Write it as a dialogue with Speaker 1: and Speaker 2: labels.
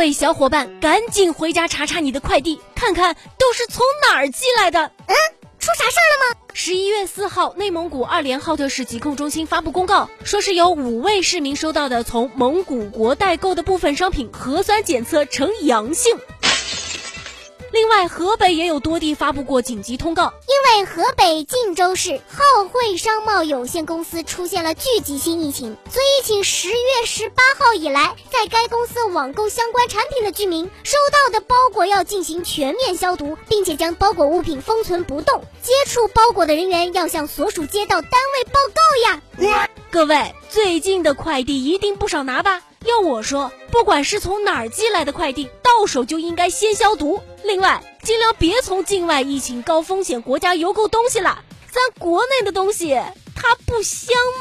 Speaker 1: 位小伙伴，赶紧回家查查你的快递，看看都是从哪儿寄来的。
Speaker 2: 嗯，出啥事儿了吗？
Speaker 1: 十一月四号，内蒙古二连浩特市疾控中心发布公告，说是有五位市民收到的从蒙古国代购的部分商品核酸检测呈阳性。另外，河北也有多地发布过紧急通告，
Speaker 2: 因为河北晋州市浩汇商贸有限公司出现了聚集性疫情，所以请十月十八号以来在该公司网购相关产品的居民收到的包裹要进行全面消毒，并且将包裹物品封存不动，接触包裹的人员要向所属街道单位报告
Speaker 1: 呀。各位，最近的快递一定不少拿吧？要我说，不管是从哪儿寄来的快递，到手就应该先消毒。另外，尽量别从境外疫情高风险国家邮购东西了，咱国内的东西它不香吗？